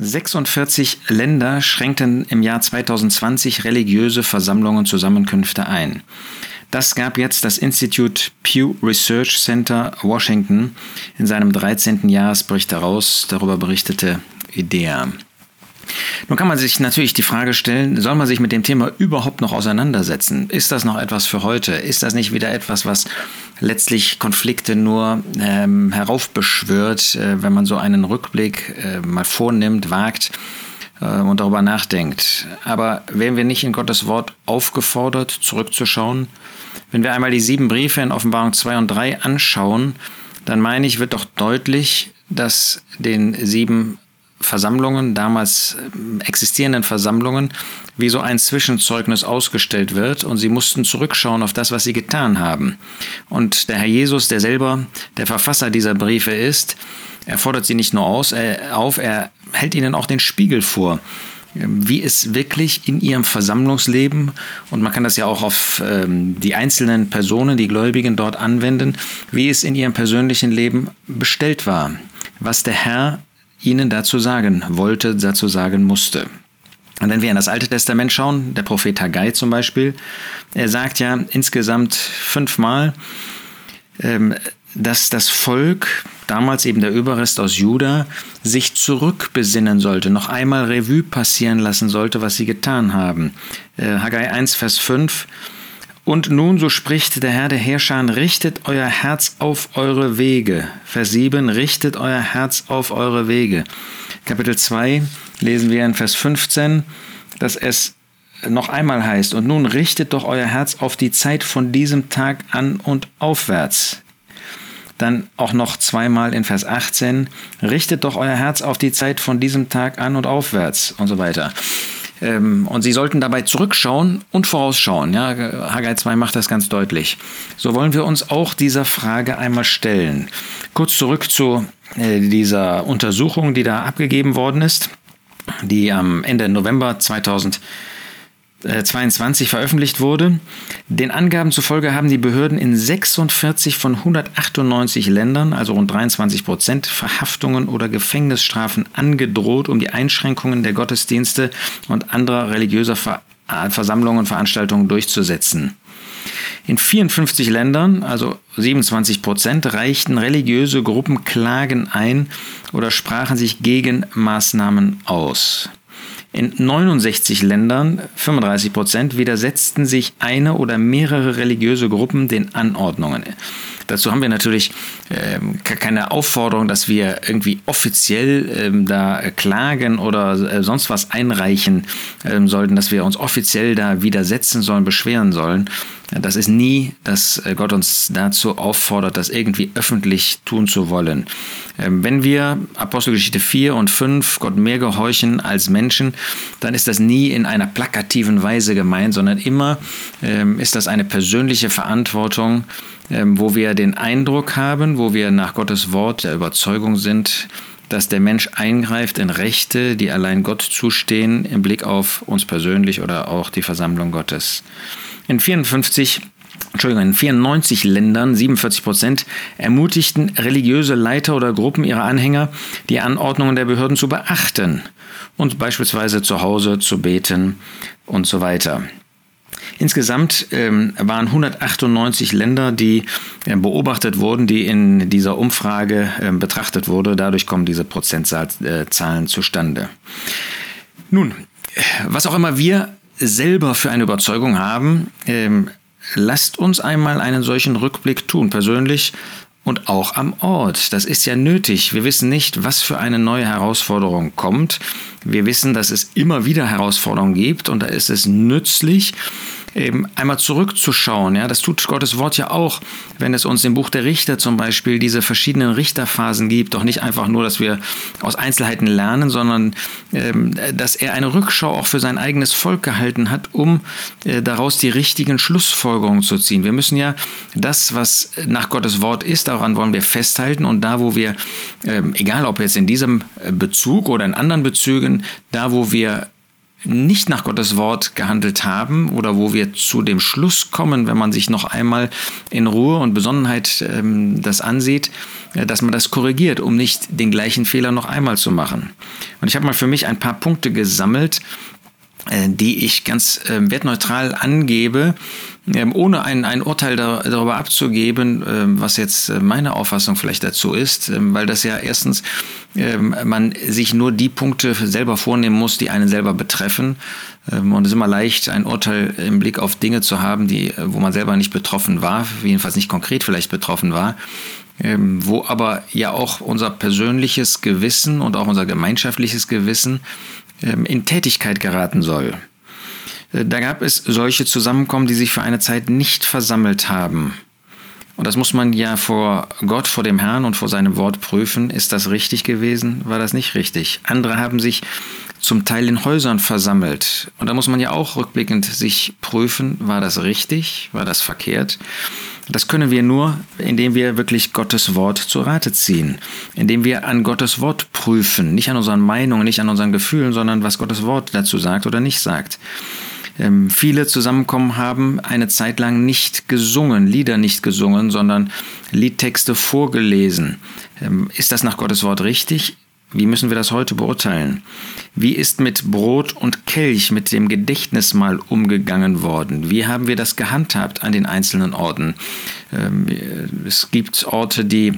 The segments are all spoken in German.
46 Länder schränkten im Jahr 2020 religiöse Versammlungen Zusammenkünfte ein. Das gab jetzt das Institute Pew Research Center Washington in seinem 13. Jahresbericht heraus. Darüber berichtete IDEA. Nun kann man sich natürlich die Frage stellen, soll man sich mit dem Thema überhaupt noch auseinandersetzen? Ist das noch etwas für heute? Ist das nicht wieder etwas, was letztlich Konflikte nur ähm, heraufbeschwört, äh, wenn man so einen Rückblick äh, mal vornimmt, wagt? Äh, und darüber nachdenkt. Aber wären wir nicht in Gottes Wort aufgefordert, zurückzuschauen? Wenn wir einmal die sieben Briefe in Offenbarung 2 und 3 anschauen, dann meine ich, wird doch deutlich, dass den sieben Versammlungen, damals äh, existierenden Versammlungen, wie so ein Zwischenzeugnis ausgestellt wird und sie mussten zurückschauen auf das, was sie getan haben. Und der Herr Jesus, der selber der Verfasser dieser Briefe ist, er fordert sie nicht nur aus, er, auf, er hält ihnen auch den Spiegel vor wie es wirklich in ihrem Versammlungsleben, und man kann das ja auch auf ähm, die einzelnen Personen, die Gläubigen dort anwenden, wie es in ihrem persönlichen Leben bestellt war, was der Herr ihnen dazu sagen wollte, dazu sagen musste. Und wenn wir in das Alte Testament schauen, der Prophet Haggai zum Beispiel, er sagt ja insgesamt fünfmal, ähm, dass das Volk, damals eben der Überrest aus Juda, sich zurückbesinnen sollte, noch einmal Revue passieren lassen sollte, was sie getan haben. Äh, Haggai 1, Vers 5. Und nun, so spricht der Herr der Herrscher, richtet euer Herz auf eure Wege. Vers 7, richtet euer Herz auf eure Wege. Kapitel 2 lesen wir in Vers 15, dass es noch einmal heißt, und nun richtet doch euer Herz auf die Zeit von diesem Tag an und aufwärts. Dann auch noch zweimal in Vers 18, richtet doch euer Herz auf die Zeit von diesem Tag an und aufwärts und so weiter. Ähm, und sie sollten dabei zurückschauen und vorausschauen. Ja, Haggai 2 macht das ganz deutlich. So wollen wir uns auch dieser Frage einmal stellen. Kurz zurück zu äh, dieser Untersuchung, die da abgegeben worden ist, die am Ende November 2000 22 äh, veröffentlicht wurde. Den Angaben zufolge haben die Behörden in 46 von 198 Ländern, also rund 23 Prozent, Verhaftungen oder Gefängnisstrafen angedroht, um die Einschränkungen der Gottesdienste und anderer religiöser Versammlungen und Veranstaltungen durchzusetzen. In 54 Ländern, also 27 Prozent, reichten religiöse Gruppen Klagen ein oder sprachen sich gegen Maßnahmen aus. In 69 Ländern, 35 Prozent, widersetzten sich eine oder mehrere religiöse Gruppen den Anordnungen. Dazu haben wir natürlich ähm, keine Aufforderung, dass wir irgendwie offiziell ähm, da klagen oder äh, sonst was einreichen ähm, sollten, dass wir uns offiziell da widersetzen sollen, beschweren sollen. Das ist nie, dass äh, Gott uns dazu auffordert, das irgendwie öffentlich tun zu wollen. Ähm, wenn wir Apostelgeschichte 4 und 5 Gott mehr gehorchen als Menschen, dann ist das nie in einer plakativen Weise gemeint, sondern immer ähm, ist das eine persönliche Verantwortung, ähm, wo wir den Eindruck haben, wo wir nach Gottes Wort der Überzeugung sind, dass der Mensch eingreift in Rechte, die allein Gott zustehen, im Blick auf uns persönlich oder auch die Versammlung Gottes. In 54 Entschuldigung, in 94 Ländern, 47 Prozent, ermutigten religiöse Leiter oder Gruppen ihrer Anhänger, die Anordnungen der Behörden zu beachten und beispielsweise zu Hause zu beten und so weiter. Insgesamt ähm, waren 198 Länder, die äh, beobachtet wurden, die in dieser Umfrage äh, betrachtet wurde. Dadurch kommen diese Prozentzahlen äh, zustande. Nun, was auch immer wir selber für eine Überzeugung haben, ähm, lasst uns einmal einen solchen Rückblick tun, persönlich und auch am Ort. Das ist ja nötig. Wir wissen nicht, was für eine neue Herausforderung kommt. Wir wissen, dass es immer wieder Herausforderungen gibt und da ist es nützlich, eben einmal zurückzuschauen. Ja, das tut Gottes Wort ja auch, wenn es uns im Buch der Richter zum Beispiel diese verschiedenen Richterphasen gibt. Doch nicht einfach nur, dass wir aus Einzelheiten lernen, sondern ähm, dass er eine Rückschau auch für sein eigenes Volk gehalten hat, um äh, daraus die richtigen Schlussfolgerungen zu ziehen. Wir müssen ja das, was nach Gottes Wort ist, daran wollen wir festhalten und da, wo wir, ähm, egal ob jetzt in diesem Bezug oder in anderen Bezügen, da, wo wir nicht nach Gottes Wort gehandelt haben oder wo wir zu dem Schluss kommen, wenn man sich noch einmal in Ruhe und Besonnenheit ähm, das ansieht, äh, dass man das korrigiert, um nicht den gleichen Fehler noch einmal zu machen. Und ich habe mal für mich ein paar Punkte gesammelt, die ich ganz äh, wertneutral angebe, ähm, ohne ein, ein Urteil da, darüber abzugeben, äh, was jetzt äh, meine Auffassung vielleicht dazu ist, ähm, weil das ja erstens ähm, man sich nur die Punkte selber vornehmen muss, die einen selber betreffen. Ähm, und es ist immer leicht, ein Urteil im Blick auf Dinge zu haben, die, äh, wo man selber nicht betroffen war, jedenfalls nicht konkret vielleicht betroffen war. Ähm, wo aber ja auch unser persönliches Gewissen und auch unser gemeinschaftliches Gewissen in Tätigkeit geraten soll. Äh, da gab es solche Zusammenkommen, die sich für eine Zeit nicht versammelt haben. Und das muss man ja vor Gott, vor dem Herrn und vor seinem Wort prüfen. Ist das richtig gewesen? War das nicht richtig? Andere haben sich zum Teil in Häusern versammelt. Und da muss man ja auch rückblickend sich prüfen, war das richtig? War das verkehrt? Das können wir nur, indem wir wirklich Gottes Wort zu Rate ziehen, indem wir an Gottes Wort prüfen, nicht an unseren Meinungen, nicht an unseren Gefühlen, sondern was Gottes Wort dazu sagt oder nicht sagt ähm, viele zusammenkommen haben eine Zeit lang nicht gesungen, Lieder nicht gesungen, sondern Liedtexte vorgelesen. Ähm, ist das nach Gottes Wort richtig? Wie müssen wir das heute beurteilen? Wie ist mit Brot und Kelch, mit dem Gedächtnismahl umgegangen worden? Wie haben wir das gehandhabt an den einzelnen Orten? Ähm, es gibt Orte, die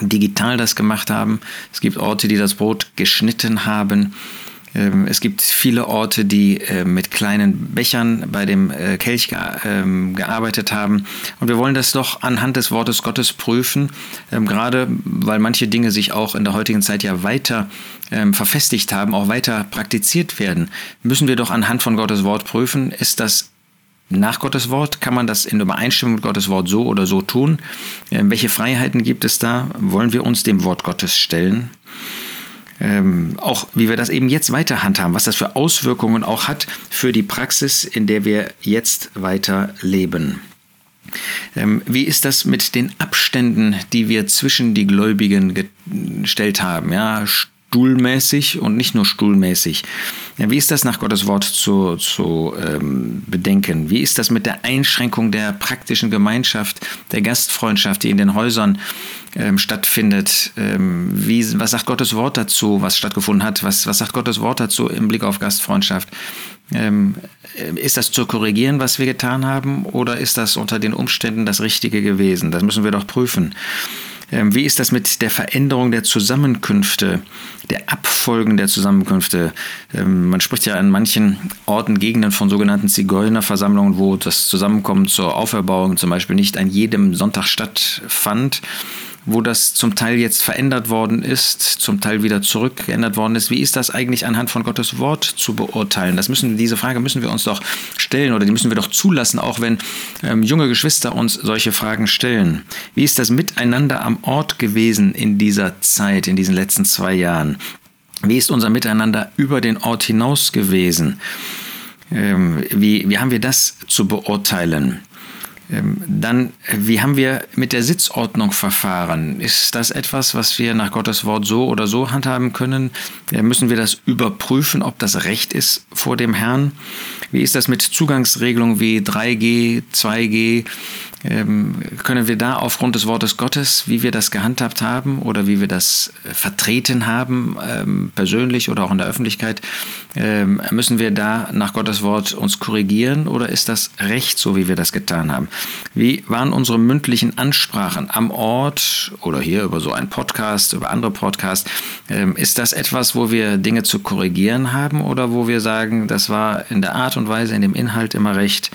digital das gemacht haben. Es gibt Orte, die das Brot geschnitten haben. Ähm, es gibt viele Orte, die äh, mit kleinen Bechern bei dem äh, Kelch ähm, gearbeitet haben. Und wir wollen das doch anhand des Wortes Gottes prüfen, ähm, gerade weil manche Dinge sich auch in der heutigen Zeit ja weiter verfestigt haben, auch weiter praktiziert werden. Müssen wir doch anhand von Gottes Wort prüfen, ist das nach Gottes Wort? Kann man das in Übereinstimmung mit Gottes Wort so oder so tun? Welche Freiheiten gibt es da? Wollen wir uns dem Wort Gottes stellen? Ähm, auch wie wir das eben jetzt weiter handhaben, was das für Auswirkungen auch hat für die Praxis, in der wir jetzt weiter leben. Ähm, wie ist das mit den Abständen, die wir zwischen die Gläubigen gestellt haben? Ja, stuhlmäßig und nicht nur stuhlmäßig. Ja, wie ist das nach Gottes Wort zu, zu ähm, bedenken? Wie ist das mit der Einschränkung der praktischen Gemeinschaft, der Gastfreundschaft, die in den Häusern ähm, stattfindet? Ähm, wie, was sagt Gottes Wort dazu, was stattgefunden hat? Was, was sagt Gottes Wort dazu im Blick auf Gastfreundschaft? Ähm, ist das zu korrigieren, was wir getan haben, oder ist das unter den Umständen das Richtige gewesen? Das müssen wir doch prüfen. Ähm, wie ist das mit der Veränderung der Zusammenkünfte, der Abfolgen der Zusammenkünfte? Ähm, man spricht ja an manchen Orten, Gegenden von sogenannten Zigeunerversammlungen, wo das Zusammenkommen zur Auferbauung zum Beispiel nicht an jedem Sonntag stattfand wo das zum Teil jetzt verändert worden ist, zum Teil wieder zurückgeändert worden ist. Wie ist das eigentlich anhand von Gottes Wort zu beurteilen? Das müssen, diese Frage müssen wir uns doch stellen oder die müssen wir doch zulassen, auch wenn ähm, junge Geschwister uns solche Fragen stellen. Wie ist das Miteinander am Ort gewesen in dieser Zeit, in diesen letzten zwei Jahren? Wie ist unser Miteinander über den Ort hinaus gewesen? Ähm, wie, wie haben wir das zu beurteilen? Ähm, dann, wie haben wir mit der Sitzordnung verfahren? Ist das etwas, was wir nach Gottes Wort so oder so handhaben können? Müssen wir das überprüfen, ob das Recht ist vor dem Herrn? Wie ist das mit Zugangsregelungen wie 3G, 2G? Ähm, können wir da aufgrund des Wortes Gottes, wie wir das gehandhabt haben oder wie wir das äh, vertreten haben, ähm, persönlich oder auch in der Öffentlichkeit, ähm, müssen wir da nach Gottes Wort uns korrigieren oder ist das recht, so wie wir das getan haben? Wie waren unsere mündlichen Ansprachen am Ort oder hier über so einen Podcast, über andere Podcasts? ist das etwas, wo wir Dinge zu korrigieren haben oder wo wir sagen, das war in der Art und Weise, in dem Inhalt immer recht?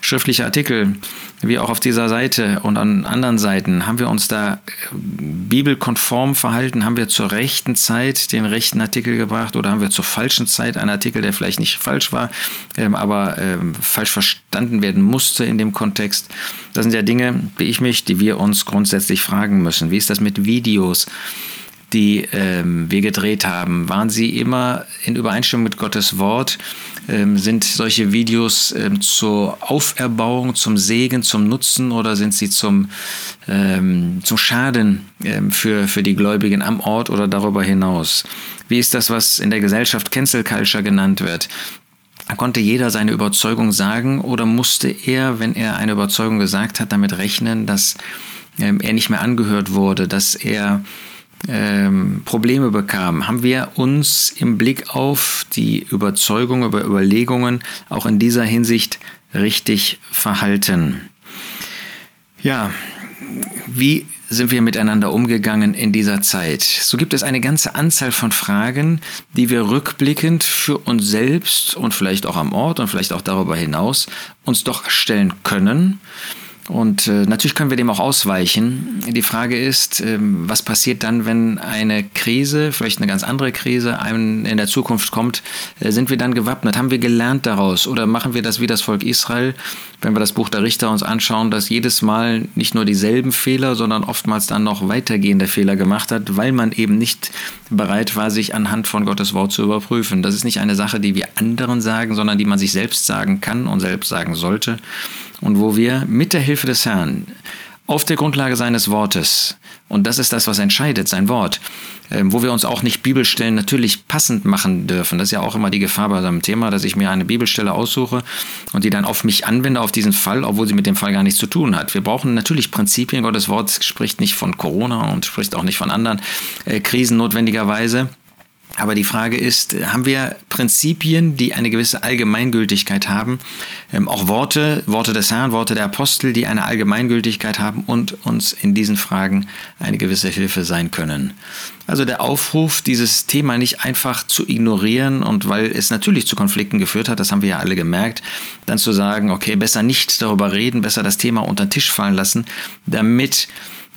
Schriftliche Artikel wie auch auf dieser Seite und an anderen Seiten, haben wir uns da bibelkonform verhalten? Haben wir zur rechten Zeit den rechten Artikel gebracht oder haben wir zur falschen Zeit einen Artikel, der vielleicht nicht falsch war, ähm, aber ähm, falsch verstanden werden musste in dem Kontext? Das sind ja Dinge, die ich mich, die wir uns grundsätzlich fragen müssen. Wie ist das mit Videos? Die ähm, wir gedreht haben, waren sie immer in Übereinstimmung mit Gottes Wort? Ähm, sind solche Videos ähm, zur Auferbauung, zum Segen, zum Nutzen oder sind sie zum, ähm, zum Schaden ähm, für, für die Gläubigen am Ort oder darüber hinaus? Wie ist das, was in der Gesellschaft Cancel Culture genannt wird? Konnte jeder seine Überzeugung sagen oder musste er, wenn er eine Überzeugung gesagt hat, damit rechnen, dass ähm, er nicht mehr angehört wurde, dass er ähm, Probleme bekam? Haben wir uns im Blick auf die Überzeugung, über Überlegungen auch in dieser Hinsicht richtig verhalten? Ja, wie sind wir miteinander umgegangen in dieser Zeit? So gibt es eine ganze Anzahl von Fragen, die wir rückblickend für uns selbst und vielleicht auch am Ort und vielleicht auch darüber hinaus uns doch stellen können und äh, natürlich können wir dem auch ausweichen. Die Frage ist, ähm, was passiert dann, wenn eine Krise, vielleicht eine ganz andere Krise, einem in der Zukunft kommt? Äh, sind wir dann gewappnet? Haben wir gelernt daraus? Oder machen wir das wie das Volk Israel, wenn wir das Buch der Richter uns anschauen, dass jedes Mal nicht nur dieselben Fehler, sondern oftmals dann noch weitergehende Fehler gemacht hat, weil man eben nicht bereit war, sich anhand von Gottes Wort zu überprüfen. Das ist nicht eine Sache, die wir anderen sagen, sondern die man sich selbst sagen kann und selbst sagen sollte und wo wir mit der Hilfe des Herrn auf der Grundlage seines Wortes, und das ist das, was entscheidet, sein Wort, ähm, wo wir uns auch nicht Bibelstellen natürlich passend machen dürfen. Das ist ja auch immer die Gefahr bei seinem Thema, dass ich mir eine Bibelstelle aussuche und die dann auf mich anwende, auf diesen Fall, obwohl sie mit dem Fall gar nichts zu tun hat. Wir brauchen natürlich Prinzipien. Gottes Wort spricht nicht von Corona und spricht auch nicht von anderen äh, Krisen notwendigerweise. Aber die Frage ist, haben wir Prinzipien, die eine gewisse Allgemeingültigkeit haben? Ähm, auch Worte, Worte des Herrn, Worte der Apostel, die eine Allgemeingültigkeit haben und uns in diesen Fragen eine gewisse Hilfe sein können. Also der Aufruf, dieses Thema nicht einfach zu ignorieren und weil es natürlich zu Konflikten geführt hat, das haben wir ja alle gemerkt, dann zu sagen, okay, besser nicht darüber reden, besser das Thema unter den Tisch fallen lassen, damit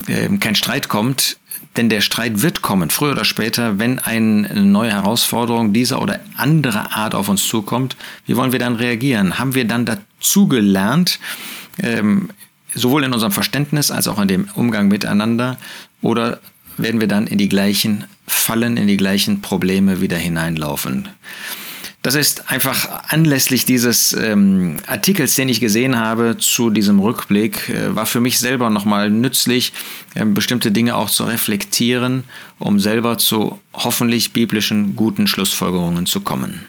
äh, kein Streit kommt, denn der Streit wird kommen, früher oder später, wenn eine neue Herausforderung dieser oder anderer Art auf uns zukommt. Wie wollen wir dann reagieren? Haben wir dann dazugelernt, ähm, sowohl in unserem Verständnis als auch in dem Umgang miteinander? Oder werden wir dann in die gleichen Fallen, in die gleichen Probleme wieder hineinlaufen? Das ist einfach anlässlich dieses ähm, Artikels, den ich gesehen habe zu diesem Rückblick, äh, war für mich selber nochmal nützlich, äh, bestimmte Dinge auch zu reflektieren, um selber zu hoffentlich biblischen guten Schlussfolgerungen zu kommen.